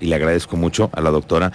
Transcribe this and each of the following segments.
y le agradezco mucho a la doctora,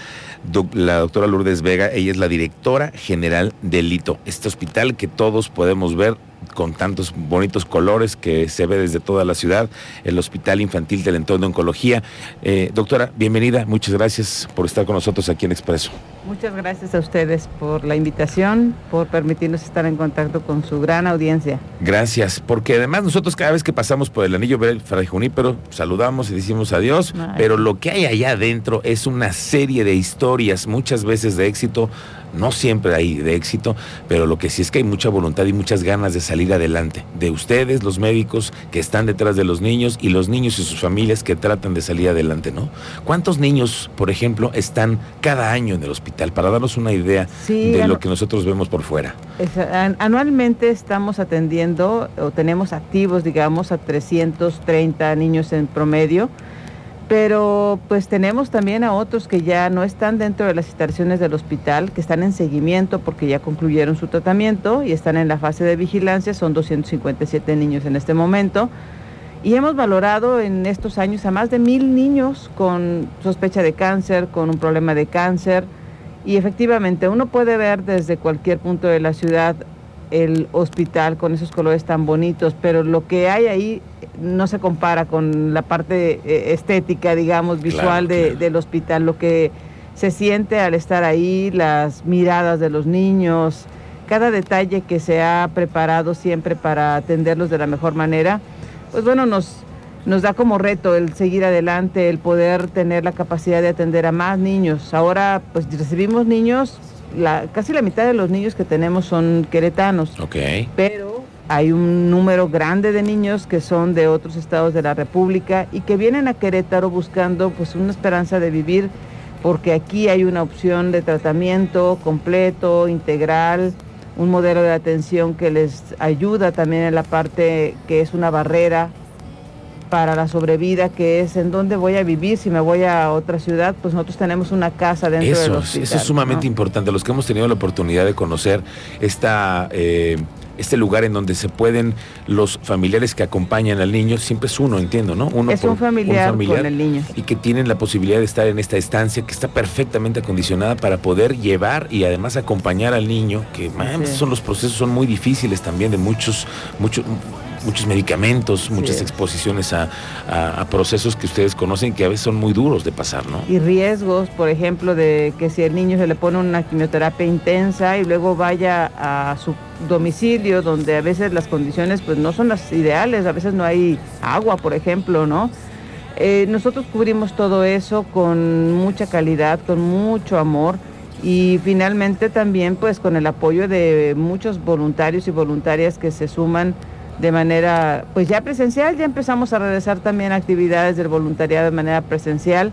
la doctora Lourdes Vega, ella es la directora general del Lito, este hospital que todos podemos ver con tantos bonitos colores que se ve desde toda la ciudad, el Hospital Infantil del Entorno de Oncología. Eh, doctora, bienvenida, muchas gracias por estar con nosotros aquí en Expreso. Muchas gracias a ustedes por la invitación, por permitirnos estar en contacto con su gran audiencia. Gracias, porque además nosotros cada vez que pasamos por el anillo ver Fray Junípero, saludamos y decimos adiós, pero lo que hay allá adentro es una serie de historias, muchas veces de éxito, no siempre hay de éxito, pero lo que sí es que hay mucha voluntad y muchas ganas de salir adelante. De ustedes, los médicos que están detrás de los niños y los niños y sus familias que tratan de salir adelante, ¿no? ¿Cuántos niños, por ejemplo, están cada año en el hospital? Para darnos una idea de lo que nosotros vemos por fuera. anualmente estamos atendiendo o tenemos activos, digamos, a 330 niños en promedio pero pues tenemos también a otros que ya no están dentro de las instalaciones del hospital, que están en seguimiento porque ya concluyeron su tratamiento y están en la fase de vigilancia, son 257 niños en este momento. Y hemos valorado en estos años a más de mil niños con sospecha de cáncer, con un problema de cáncer. Y efectivamente uno puede ver desde cualquier punto de la ciudad el hospital con esos colores tan bonitos, pero lo que hay ahí no se compara con la parte eh, estética, digamos, visual del hospital, lo que se siente al estar ahí, las miradas de los niños, cada detalle que se ha preparado siempre para atenderlos de la mejor manera, pues bueno, nos, nos da como reto el seguir adelante, el poder tener la capacidad de atender a más niños. Ahora pues recibimos niños, la, casi la mitad de los niños que tenemos son queretanos. Ok. Pero hay un número grande de niños que son de otros estados de la República y que vienen a Querétaro buscando pues una esperanza de vivir porque aquí hay una opción de tratamiento completo, integral, un modelo de atención que les ayuda también en la parte que es una barrera para la sobrevida, que es en dónde voy a vivir, si me voy a otra ciudad, pues nosotros tenemos una casa dentro eso, del hospital. Eso es sumamente importante. Los que hemos tenido la oportunidad de conocer esta... Eh, este lugar en donde se pueden los familiares que acompañan al niño, siempre es uno, entiendo, ¿no? Uno es un, familiar con el niño. Y que tienen la posibilidad de estar en esta estancia que está perfectamente acondicionada para poder llevar y además acompañar al niño, que son los procesos son muy difíciles también de muchos, muchos muchos medicamentos, muchas exposiciones a, procesos que ustedes conocen que a veces son muy duros de pasar, ¿no? Y riesgos, por ejemplo, de que si el niño se le pone una quimioterapia intensa y luego vaya a su domicilio donde a veces las condiciones pues no son las ideales, a veces no hay agua, por ejemplo, ¿no? Eh, nosotros cubrimos todo eso con mucha calidad, con mucho amor y finalmente también pues con el apoyo de muchos voluntarios y voluntarias que se suman de manera, pues ya presencial, ya empezamos a regresar también actividades del voluntariado de manera presencial,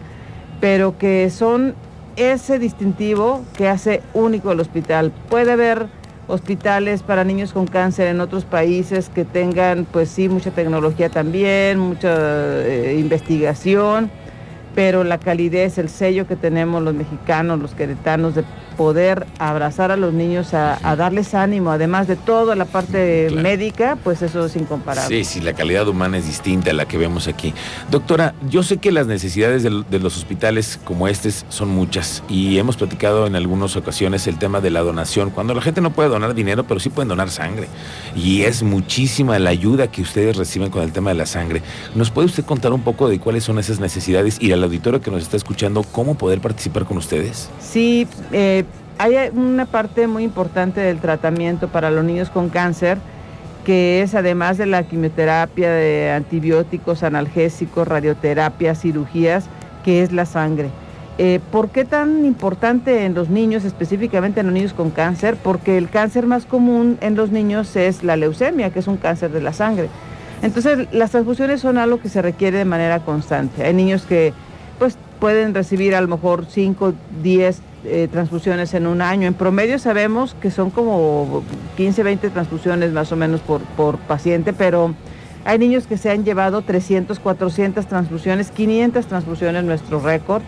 pero que son ese distintivo que hace único el hospital. Puede haber hospitales para niños con cáncer en otros países que tengan, pues sí, mucha tecnología también, mucha eh, investigación, pero la calidez, el sello que tenemos los mexicanos, los queretanos poder abrazar a los niños, a, darles ánimo, además de toda la parte médica, pues eso es incomparable. Sí, sí, la calidad humana es distinta a la que vemos aquí. Doctora, yo sé que las necesidades de, los hospitales como este son muchas y hemos platicado en algunas ocasiones el tema de la donación, cuando la gente no puede donar dinero, pero sí pueden donar sangre. Y es muchísima la ayuda que ustedes reciben con el tema de la sangre. ¿Nos puede usted contar un poco de cuáles son esas necesidades y al auditorio que nos está escuchando, cómo poder participar con ustedes? Sí, eh, hay una parte muy importante del tratamiento para los niños con cáncer, que es además de la quimioterapia, de antibióticos, analgésicos, radioterapia, cirugías, que es la sangre. Eh, ¿Por qué tan importante en los niños, específicamente en los niños con cáncer? Porque el cáncer más común en los niños es la leucemia, que es un cáncer de la sangre. Entonces, las transfusiones son algo que se requiere de manera constante. Hay niños que pueden recibir a lo mejor 5, 10 eh, transfusiones en un año. En promedio sabemos que son como 15, 20 transfusiones más o menos por, por paciente, pero hay niños que se han llevado 300, 400 transfusiones, 500 transfusiones, nuestro récord.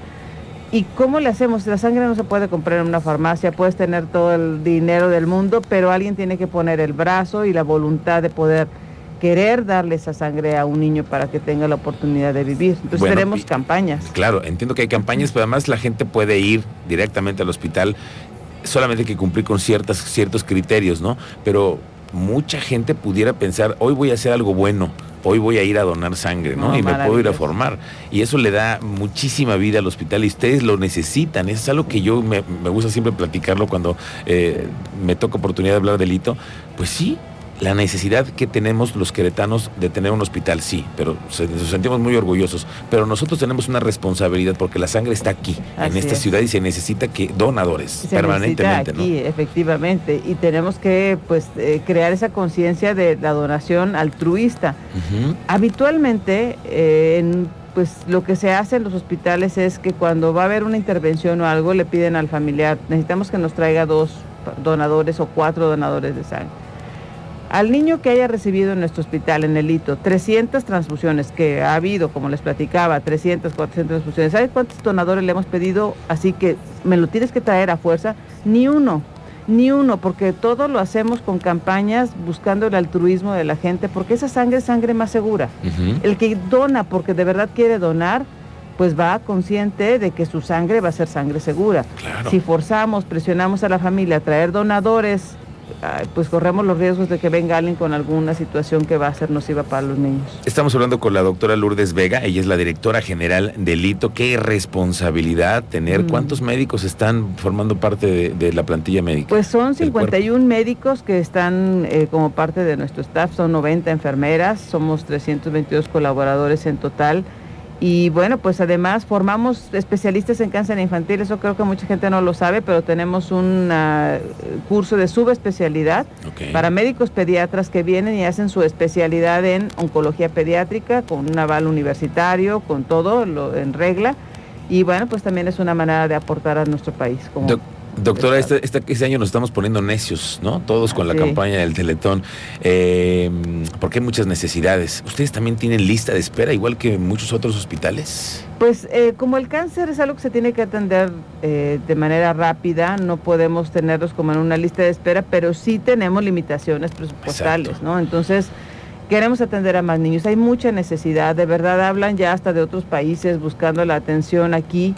¿Y cómo le hacemos? La sangre no se puede comprar en una farmacia, puedes tener todo el dinero del mundo, pero alguien tiene que poner el brazo y la voluntad de poder querer darle esa sangre a un niño para que tenga la oportunidad de vivir. Entonces tenemos campañas. Claro, entiendo que hay campañas, pero además la gente puede ir directamente al hospital, solamente hay que cumplir con ciertas, ciertos criterios, ¿no? Pero mucha gente pudiera pensar, hoy voy a hacer algo bueno, hoy voy a ir a donar sangre, ¿no? y me puedo ir a formar. Y eso le da muchísima vida al hospital y ustedes lo necesitan. Es algo que yo me, gusta siempre platicarlo cuando eh, me toca oportunidad de hablar del hito. Pues sí, la necesidad que tenemos los queretanos de tener un hospital, sí, pero nos sentimos muy orgullosos. Pero nosotros tenemos una responsabilidad porque la sangre está aquí, en esta ciudad, y se necesita que donadores permanentemente. aquí, efectivamente, y tenemos que pues eh, crear esa conciencia de la donación altruista. Habitualmente, eh, pues lo que se hace en los hospitales es que cuando va a haber una intervención o algo, le piden al familiar, necesitamos que nos traiga dos donadores o cuatro donadores de sangre al niño que haya recibido en nuestro hospital, en el hito, 300 transfusiones, que ha habido, como les platicaba, 300, 400 transfusiones, ¿sabes cuántos donadores le hemos pedido? Así que me lo tienes que traer a fuerza. Ni uno, ni uno, porque todo lo hacemos con campañas buscando el altruismo de la gente, porque esa sangre es sangre más segura. El que dona porque de verdad quiere donar, pues va consciente de que su sangre va a ser sangre segura. Si forzamos, presionamos a la familia a traer donadores, pues corremos los riesgos de que venga alguien con alguna situación que va a ser nociva para los niños. Estamos hablando con la doctora Lourdes Vega, ella es la directora general del ITO. Qué responsabilidad tener. Mm. ¿Cuántos médicos están formando parte de, la plantilla médica? Pues son 51 médicos que están eh, como parte de nuestro staff, son 90 enfermeras, somos 322 colaboradores en total. Y bueno, pues además formamos especialistas en cáncer infantil, eso creo que mucha gente no lo sabe, pero tenemos un ah, curso de subespecialidad para médicos pediatras que vienen y hacen su especialidad en oncología pediátrica con un aval universitario, con todo lo, en regla. Y bueno, pues también es una manera de aportar a nuestro país. Como Doctora, este, este, este, año nos estamos poniendo necios, ¿no? Todos con la campaña del Teletón, eh, porque hay muchas necesidades. ¿Ustedes también tienen lista de espera, igual que muchos otros hospitales? Pues eh, como el cáncer es algo que se tiene que atender eh, de manera rápida, no podemos tenerlos como en una lista de espera, pero sí tenemos limitaciones presupuestales, ¿no? Entonces queremos atender a más niños. Hay mucha necesidad, de verdad hablan ya hasta de otros países buscando la atención aquí.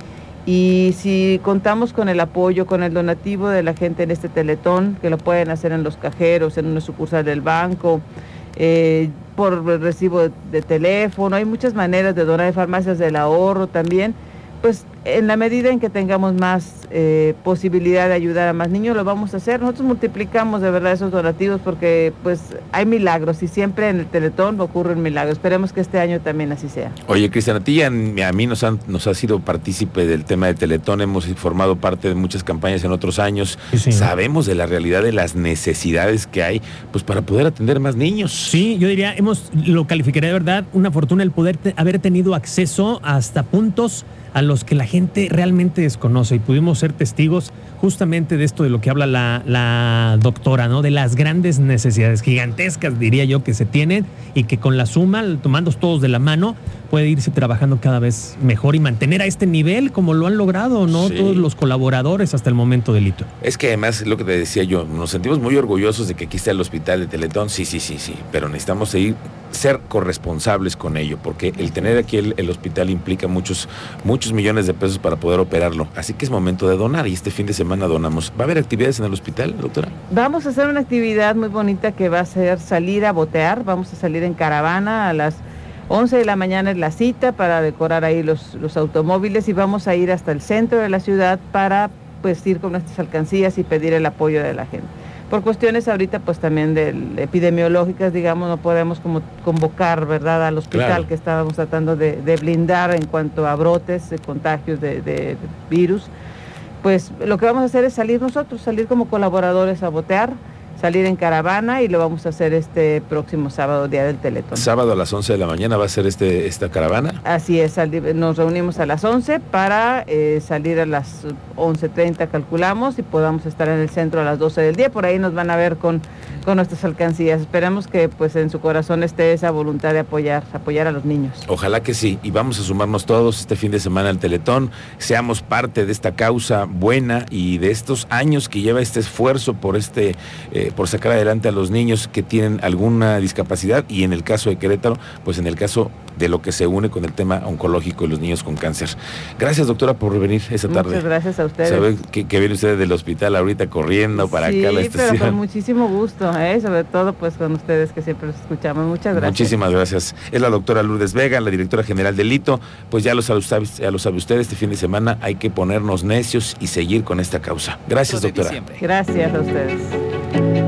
Y si contamos con el apoyo, con el donativo de la gente en este teletón, que lo pueden hacer en los cajeros, en una sucursal del banco, eh, por recibo de, teléfono, hay muchas maneras de donar en farmacias del ahorro también, pues en la medida en que tengamos más eh, posibilidad de ayudar a más niños, lo vamos a hacer. Nosotros multiplicamos de verdad esos donativos porque pues hay milagros y siempre en el Teletón ocurren milagros. Esperemos que este año también así sea. Oye, Cristiana, a ti a, mí nos, han, nos ha sido partícipe del tema del Teletón, hemos formado parte de muchas campañas en otros años. Sabemos de la realidad de las necesidades que hay pues para poder atender más niños. Sí, yo diría, hemos, lo calificaría de verdad una fortuna el poder haber tenido acceso hasta puntos a los que la gente realmente desconoce y pudimos ser testigos justamente de esto de lo que habla la, doctora, ¿no? De las grandes necesidades gigantescas, diría yo, que se tienen y que con la suma, tomando todos de la mano, puede irse trabajando cada vez mejor y mantener a este nivel como lo han logrado, ¿no? Todos los colaboradores hasta el momento del hito. Es que además, lo que te decía yo, nos sentimos muy orgullosos de que aquí está el hospital de Teletón, sí, sí, sí, sí, pero necesitamos seguir ser corresponsables con ello, porque el tener aquí el, hospital implica muchos, muchos millones de pesos para poder operarlo. Así que es momento de donar y este fin de semana donamos. ¿Va a haber actividades en el hospital, doctora? Vamos a hacer una actividad muy bonita que va a ser salir a botear. Vamos a salir en caravana a las 11 de la mañana es la cita para decorar ahí los, los automóviles y vamos a ir hasta el centro de la ciudad para pues ir con nuestras alcancías y pedir el apoyo de la gente por cuestiones ahorita pues también de, epidemiológicas, digamos, no podemos como convocar, ¿verdad?, al hospital que estábamos tratando de, blindar en cuanto a brotes, de contagios de, de, virus. Pues lo que vamos a hacer es salir nosotros, salir como colaboradores a botear salir en caravana y lo vamos a hacer este próximo sábado, día del Teletón. Sábado a las 11 de la mañana va a ser este, esta caravana. Así es, nos reunimos a las 11 para eh, salir a las 11.30 calculamos y podamos estar en el centro a las 12 del día. Por ahí nos van a ver con, con nuestras alcancías. Esperamos que pues en su corazón esté esa voluntad de apoyar, apoyar a los niños. Ojalá que sí, y vamos a sumarnos todos este fin de semana al Teletón, seamos parte de esta causa buena y de estos años que lleva este esfuerzo por este... Eh, eh, por sacar adelante a los niños que tienen alguna discapacidad y en el caso de Querétaro, pues en el caso de lo que se une con el tema oncológico y los niños con cáncer. Gracias, doctora, por venir esta tarde. Muchas gracias a ustedes. Sabe que, viene usted del hospital ahorita corriendo para acá a la estación. pero con muchísimo gusto, ¿eh? sobre todo pues con ustedes que siempre los escuchamos. Muchas gracias. Muchísimas gracias. Es la doctora Lourdes Vega, la directora general del Lito. Pues ya lo sabe, ya lo sabe usted, este fin de semana hay que ponernos necios y seguir con esta causa. Gracias, doctora. Gracias a ustedes.